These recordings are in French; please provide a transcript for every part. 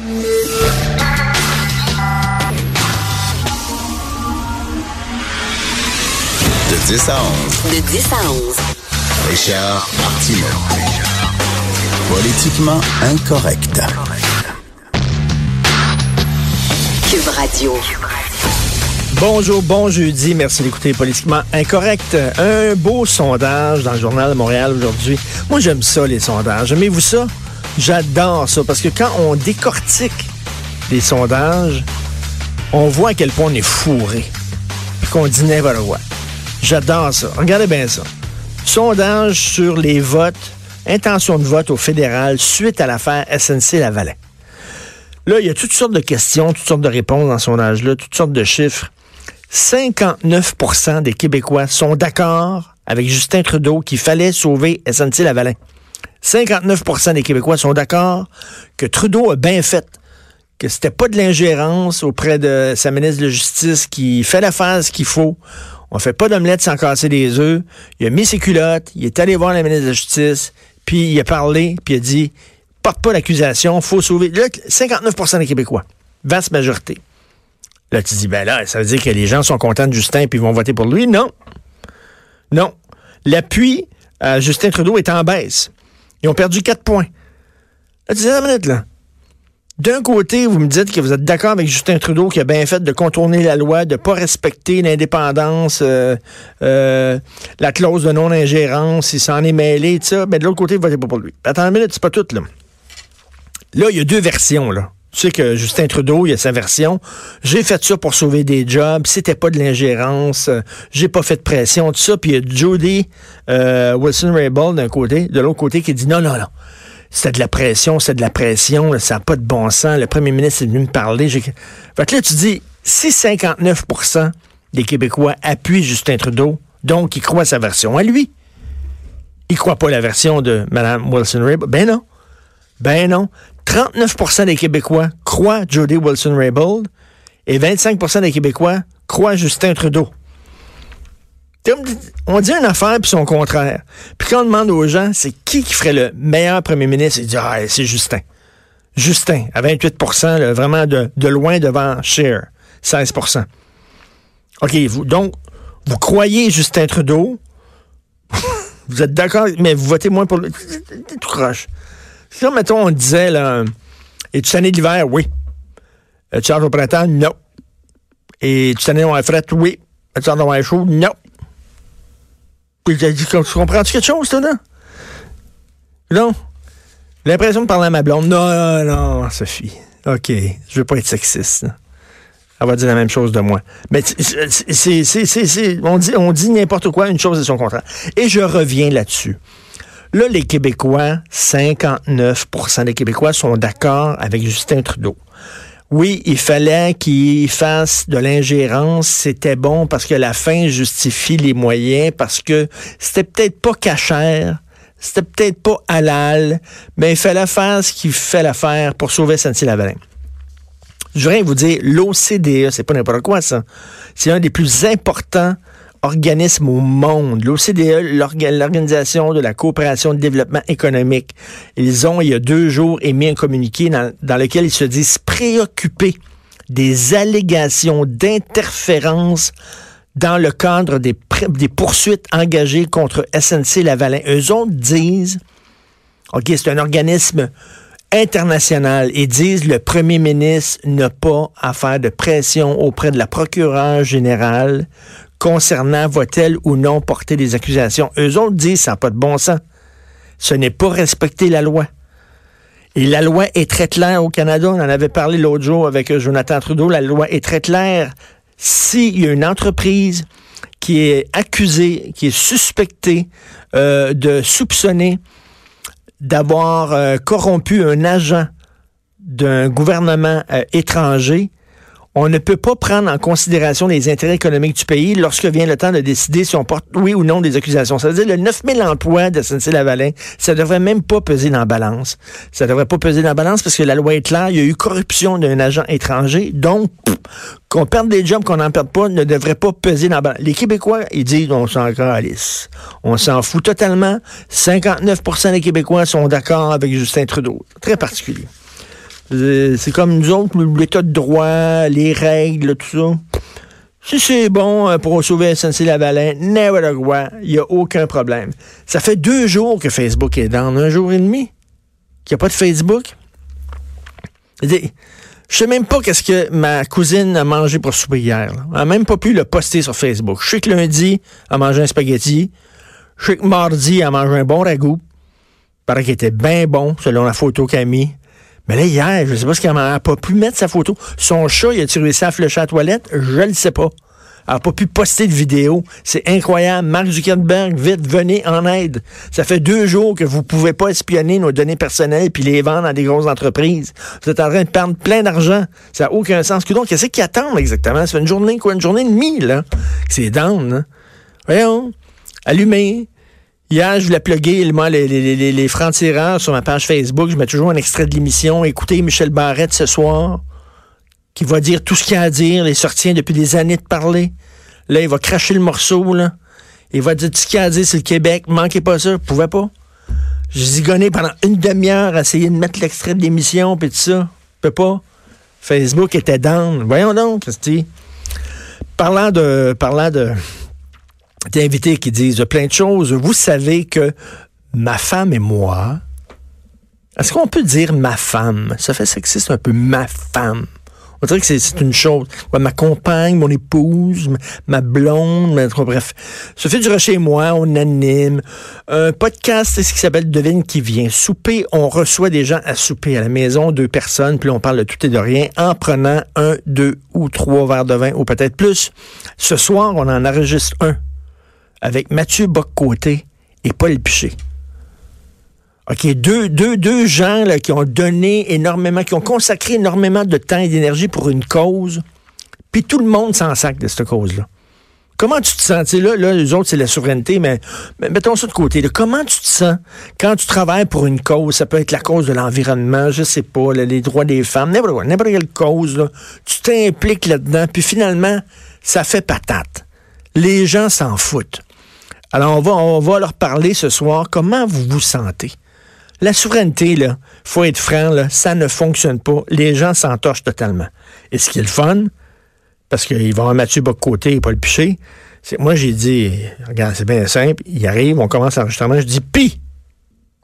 De 10 à 11. De 10 à 11. Richard Martineau. Politiquement incorrect. Cube Radio. Bonjour, bon jeudi. Merci d'écouter Politiquement Incorrect. Un beau sondage dans le Journal de Montréal aujourd'hui. Moi, j'aime ça, les sondages. Aimez-vous ça? J'adore ça parce que quand on décortique les sondages, on voit à quel point on est fourré. Puis qu'on dit quoi. J'adore ça. Regardez bien ça. Sondage sur les votes, intention de vote au fédéral suite à l'affaire SNC-Lavalin. Là, il y a toutes sortes de questions, toutes sortes de réponses dans ce sondage-là, toutes sortes de chiffres. 59% des Québécois sont d'accord avec Justin Trudeau qu'il fallait sauver SNC-Lavalin. 59% des Québécois sont d'accord que Trudeau a bien fait, que c'était pas de l'ingérence auprès de sa ministre de la Justice qui fait l'affaire ce qu'il faut. On fait pas d'omelette sans casser des œufs. Il a mis ses culottes, il est allé voir la ministre de la Justice, puis il a parlé, puis il a dit porte pas l'accusation, faut sauver. Là, 59% des Québécois, vaste majorité. Là, tu dis, ben là, ça veut dire que les gens sont contents de Justin puis vont voter pour lui. Non. Non. L'appui à Justin Trudeau est en baisse. Ils ont perdu 4 points. Là, tu minute, là. D'un côté, vous me dites que vous êtes d'accord avec Justin Trudeau qui a bien fait de contourner la loi, de ne pas respecter l'indépendance, euh, euh, la clause de non-ingérence, il s'en est mêlé, tout ça. Mais de l'autre côté, vous votez pas pour lui. Attends une minute, c'est pas tout, là. Là, il y a deux versions, là. Tu sais que Justin Trudeau, il a sa version. J'ai fait ça pour sauver des jobs. C'était pas de l'ingérence. J'ai pas fait de pression, tout ça. Puis il y a Jody euh, Wilson-Raybould d'un côté, de l'autre côté, qui dit non, non, non. C'était de la pression, c'était de la pression. ça n'a pas de bon sens. Le premier ministre est venu me parler. Fait que là, tu dis, si 59% des Québécois appuient Justin Trudeau, donc ils croient sa version à lui, ils croient pas la version de Mme Wilson-Raybould. Ben non. Ben non. 39% des Québécois croient Jody Wilson-Raybould et 25% des Québécois croient Justin Trudeau. On dit- une affaire puis son contraire. Puis quand on demande aux gens, c'est qui qui ferait le meilleur premier ministre, ils disent ah, c'est Justin. Justin, à 28 là, vraiment de, loin devant Cher, 16% OK, vous, donc, vous croyez Justin Trudeau, vous êtes d'accord, mais vous votez moins pour lui. Tout croche. Si, mettons, on disait, là, es-tu tanné d'hiver? Oui. Es-tu hâte au printemps? Non. Et tu tanné d'avoir fret? Oui. Es-tu hâte d'avoir chaud? Non. Puis tu comprends-tu quelque chose, toi, là? Non. L'impression de parler à ma blonde. Non, non, non, Sophie. OK. Je veux pas être sexiste. Elle va dire la même chose de moi. Mais c'est- on dit, on dit n'importe quoi, une chose et son contraire. Et je reviens là-dessus. Là, les Québécois, 59% des Québécois sont d'accord avec Justin Trudeau. Oui, il fallait qu'il fasse de l'ingérence. C'était bon parce que la fin justifie les moyens, parce que c'était peut-être pas cachère, c'était peut-être pas halal, mais il fallait faire ce qu'il fallait faire pour sauver SNC-Lavalin. Je voudrais vous dire, l'OCDE, c'est pas n'importe quoi, ça. C'est un des plus importants organismes au monde. L'OCDE, l'orga- l'Organisation de la coopération et de développement économique. Ils ont, il y a deux jours, émis un communiqué dans, dans lequel ils se disent préoccupés des allégations d'interférence dans le cadre des, des poursuites engagées contre SNC-Lavalin. Eux autres disent OK, c'est un organisme international et disent le premier ministre n'a pas à faire de pression auprès de la procureure générale concernant va-t-elle ou non porter des accusations. Eux autres disent ça n'a pas de bon sens. Ce n'est pas respecter la loi. Et la loi est très claire au Canada. On en avait parlé l'autre jour avec euh, Jonathan Trudeau. La loi est très claire. S'il y a une entreprise qui est accusée, qui est suspectée euh, de soupçonner d'avoir euh, corrompu un agent d'un gouvernement étranger, on ne peut pas prendre en considération les intérêts économiques du pays lorsque vient le temps de décider si on porte oui ou non des accusations. Ça veut dire le 9000 emplois de SNC-Lavalin, ça devrait même pas peser dans la balance. Ça devrait pas peser dans la balance parce que la loi est claire, il y a eu corruption d'un agent étranger, donc qu'on perde des jobs, qu'on n'en perde pas, ne devrait pas peser dans la balance. Les Québécois, ils disent on s'en calisse. On s'en fout totalement. 59% des Québécois sont d'accord avec Justin Trudeau. Très particulier. Euh, C'est comme nous autres, l'état de droit, les règles, tout ça. Si c'est bon euh, pour sauver SNC-Lavalin, never quoi, il n'y a aucun problème. Ça fait deux jours que Facebook est dans, un jour et demi, qu'il n'y a pas de Facebook. Je sais même pas qu'est-ce que ma cousine a mangé pour souper hier. Elle n'a même pas pu le poster sur Facebook. Je sais que lundi, elle a mangé un spaghetti. Je sais que mardi, elle a mangé un bon ragoût. Il paraît qu'il était bien bon, selon la photo qu'elle a mis. Mais là, hier, je sais pas ce qu'elle n'a pas pu mettre sa photo. Son chat, il a tiré ça à à la toilette? Je le sais pas. Elle n'a pas pu poster de vidéo. C'est incroyable. Mark Zuckerberg, vite, venez en aide. Ça fait deux jours que vous pouvez pas espionner nos données personnelles puis les vendre à des grosses entreprises. Vous êtes en train de perdre plein d'argent. Ça n'a aucun sens. Donc, qu'est-ce qu'ils attendent exactement? Ça fait une journée, quoi? Une journée et demie, là. C'est down, hein? Voyons. Allumez. Hier, je voulais plugger moi, les, les, les, les francs-tireurs sur ma page Facebook. Je mets toujours un extrait de l'émission. Écoutez Michel Barrette ce soir, qui va dire tout ce qu'il a à dire. Il sortient depuis des années de parler. Là, il va cracher le morceau, là. Il va dire tout ce qu'il a à dire sur le Québec. Manquez pas ça. Vous pouvez pas. J'ai zigonné pendant une demi-heure à essayer de mettre l'extrait de l'émission puis tout ça. Je peux pas. Facebook était down. Voyons donc, Christy. Parlant de, parlant de, d'invités qui disent plein de choses. Vous savez que ma femme et moi, est-ce qu'on peut dire ma femme? Ça fait sexiste un peu, ma femme. On dirait que c'est- une chose. Ma compagne, mon épouse, ma, ma blonde, ma- bref. Sophie Durocher et moi, on anime un podcast, c'est ce qui s'appelle Devine qui vient. Souper, on reçoit des gens à souper à la maison, deux personnes, puis on parle de tout et de rien en prenant un, deux ou trois verres de vin, ou peut-être plus. Ce soir, on en enregistre un avec Mathieu Boccoté et Paul Piché. OK, deux, deux, deux gens là, qui ont donné énormément, qui ont consacré énormément de temps et d'énergie pour une cause, puis tout le monde s'en sac de cette cause-là. Comment tu te sens? Tu sais, là, là, les autres, c'est la souveraineté, mais, mettons ça de côté. Comment tu te sens quand tu travailles pour une cause? Ça peut être la cause de l'environnement, je sais pas, les droits des femmes, n'importe quelle cause. Tu t'impliques là-dedans, puis finalement, ça fait patate. Les gens s'en foutent. Alors, on va, leur parler ce soir. Comment vous vous sentez? La souveraineté, là, faut être franc, là, ça ne fonctionne pas. Les gens s'entorchent totalement. Et ce qui est le fun, parce qu'il va y avoir Mathieu Boccoté et Paul Piché, c'est moi j'ai dit, regarde, c'est bien simple, il arrive, on commence l'enregistrement, je dis pi!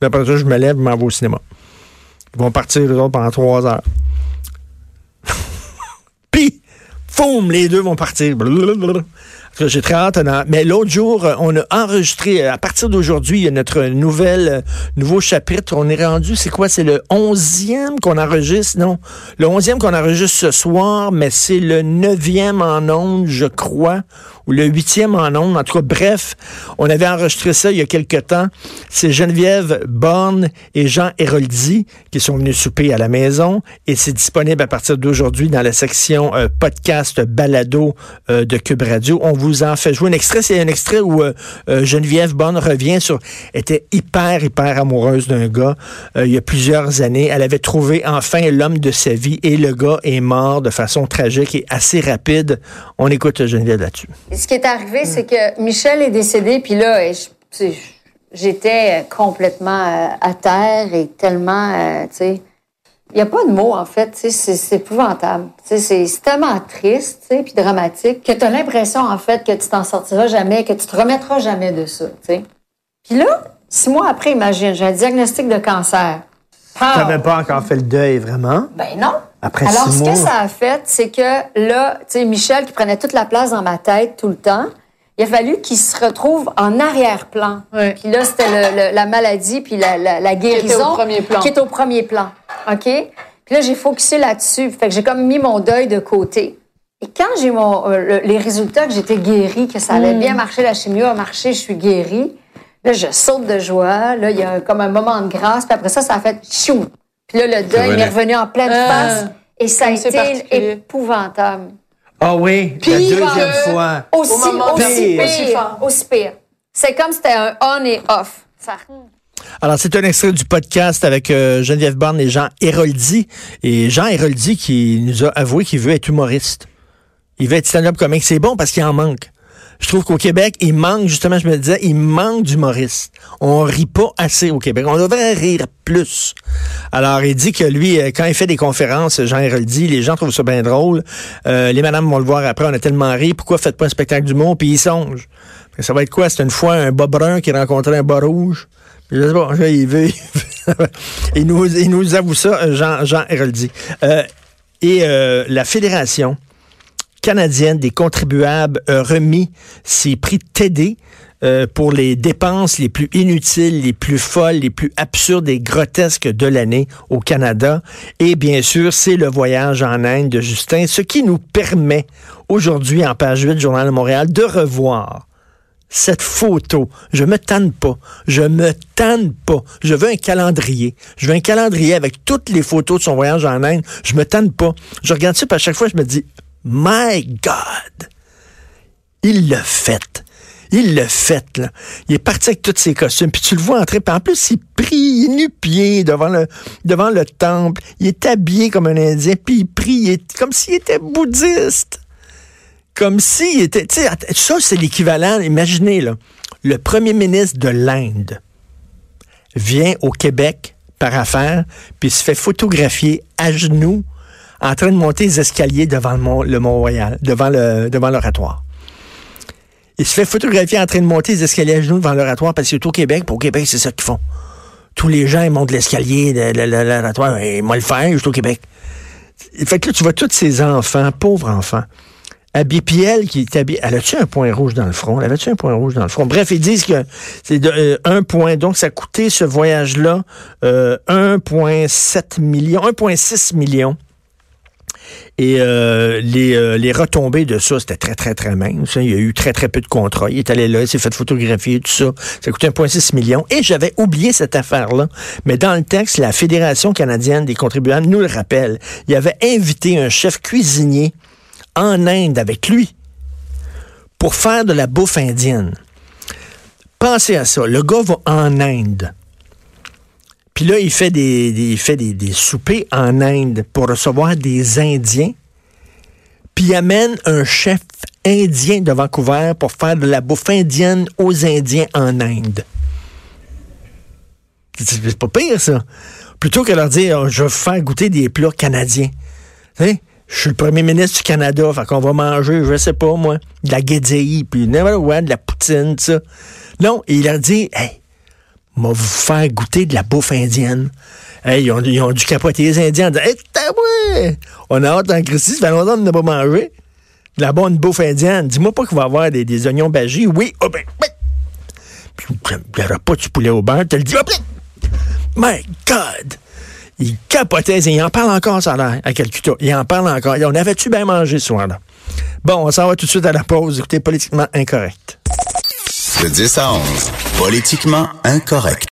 Puis après ça, je me lève, je m'en vais au cinéma. Ils vont partir les autres pendant trois heures. Puis, foum, les deux vont partir. J'ai très hâte. Mais l'autre jour, on a enregistré, à partir d'aujourd'hui, notre nouvelle, nouveau chapitre. On est rendu, c'est quoi? C'est le onzième qu'on enregistre? Non. Le onzième qu'on enregistre ce soir, mais c'est le neuvième en ondes, je crois, ou le huitième en ondes. En tout cas, bref, on avait enregistré ça il y a quelque temps. C'est Geneviève Borne et Jean Héroldi qui sont venus souper à la maison et c'est disponible à partir d'aujourd'hui dans la section euh, podcast balado euh, de Cube Radio. On vous en fait jouer un extrait. C'est un extrait où euh, Geneviève Borne revient sur était hyper, hyper amoureuse d'un gars il y a plusieurs années. Elle avait trouvé enfin l'homme de sa vie et le gars est mort de façon tragique et assez rapide. On écoute Geneviève là-dessus. Ce qui est arrivé, c'est que Michel est décédé, puis là, tu j'étais complètement euh, à terre et tellement, euh, tu sais, il n'y a pas de mots, en fait, tu sais, c'est épouvantable. Tu sais, c'est tellement triste, tu sais, puis dramatique, que tu as l'impression, en fait, que tu t'en sortiras jamais, que tu te remettras jamais de ça, tu sais. Puis là, six mois après, imagine, j'ai un diagnostic de cancer. Pow! T'avais pas encore fait le deuil, vraiment? Ben non. Après Alors, six ce mois. que ça a fait, c'est que là, tu sais, Michel qui prenait toute la place dans ma tête tout le temps, il a fallu qu'il se retrouve en arrière-plan. Ouais. Puis là, c'était le- le- la maladie puis la, la, la guérison. premier plan. Qui est au premier plan. OK? Puis là, j'ai focusé là-dessus. Fait que j'ai comme mis mon deuil de côté. Et quand j'ai mon euh, le- les résultats que j'étais guérie, que ça avait Hmm. bien marché, la chimio a marché, je suis guérie, là, je saute de joie. Là, il y a comme un moment de grâce. Puis après ça, ça a fait chou. Puis là, le deuil m'est revenu en pleine Ah. face. Et ça a été épouvantable. Ah oui, Pire la deuxième que- fois. Aussi, Au moment aussi pire. pire. Aussi fort. Aussi pire. C'est comme si c'était un on et off. Ça- Alors, c'est un extrait du podcast avec euh, Geneviève Borne et Jean Héroldi. Et Jean Héroldi qui nous a avoué qu'il veut être humoriste. Il veut être stand-up comique. C'est bon parce qu'il en manque. Je trouve qu'au Québec, il manque, justement, je me disais, il manque d'humoristes. On rit pas assez au Québec. On devrait rire plus. Alors, il dit que lui, euh, quand il fait des conférences, Jean dit, les gens trouvent ça bien drôle. Euh, les madames vont le voir après, on a tellement ri. Pourquoi faites pas un spectacle d'humour? Puis il songe. Ça va être quoi? C'est une fois un bas brun qui rencontrait un bas rouge? Je sais pas, il veut. il, nous, avoue ça, Jean, Jean. Euh, et la Fédération canadienne des contribuables a remis ses prix TD euh, pour les dépenses les plus inutiles, les plus folles, les plus absurdes et grotesques de l'année au Canada. Et bien sûr, c'est le voyage en Inde de Justin, ce qui nous permet aujourd'hui en page 8 du Journal de Montréal de revoir cette photo. Je me tanne pas. Je me tanne pas. Je veux un calendrier. Je veux un calendrier avec toutes les photos de son voyage en Inde. Je me tanne pas. Je regarde ça, puis à chaque fois, je me dis, My God! Il l'a fait. Il l'a fait, là. Il est parti avec tous ses costumes, puis tu le vois entrer, puis en plus, il prie nu-pied devant le, devant le temple. Il est habillé comme un Indien, puis il prie comme s'il était bouddhiste comme s'il était. Ça, c'est l'équivalent. Imaginez, là, le premier ministre de l'Inde vient au Québec par affaire, puis se fait photographier à genoux en train de monter les escaliers devant le Mont, Royal, devant le devant l'oratoire. Il se fait photographier en train de monter les escaliers à genoux devant l'oratoire parce qu'il est au Québec. Pour au Québec, c'est ça qu'ils font. Tous les gens, ils montent l'escalier de, l'oratoire. Et moi, le faire, je suis au Québec. Fait que là, tu vois tous ces enfants, pauvres enfants. Puis elle, qui est habillée, elle a-tu un point rouge dans le front? Elle avait-tu un point rouge dans le front? Bref, ils disent que c'est euh, un point. Donc, ça a coûté ce voyage-là euh, 1,7 million, 1,6 million. Et euh, les, euh, les retombées de ça, c'était très, très, très mince. Il y a eu très, très peu de contrats. Il est allé là, il s'est fait photographier, tout ça. Ça coûtait 1,6 million. Et j'avais oublié cette affaire-là. Mais dans le texte, la Fédération canadienne des contribuables nous le rappelle. Il avait invité un chef cuisinier en Inde avec lui pour faire de la bouffe indienne. Pensez à ça. Le gars va en Inde. Puis là, il fait des, fait des, soupers en Inde pour recevoir des Indiens. Puis il amène un chef indien de Vancouver pour faire de la bouffe indienne aux Indiens en Inde. C'est pas pire, ça. Plutôt que leur dire, je vais faire goûter des plats canadiens. sais je suis le premier ministre du Canada, fait qu'on va manger, je sais pas moi, de la guédéi, puis de la poutine, tout ça. Non, il a dit, hey, va vous faire goûter de la bouffe indienne. Hey, ils ont, ils dû capoter les Indiens en disant, hey, on a hâte en Christie, ça fait longtemps qu'on n'a pas mangé. De la bonne bouffe indienne. Dis-moi pas qu'il va y avoir des, oignons bagis. Oui, oh ben, ben. Puis, il n'y aura pas du poulet au beurre, tu le dis, oh ben. My God! Il capotait, il en parle encore, ça a à Calcutta. Il en parle encore. On avait-tu bien mangé ce soir-là? Bon, on s'en va tout de suite à la pause. Écoutez, politiquement incorrect. De 10 à 11, politiquement incorrect.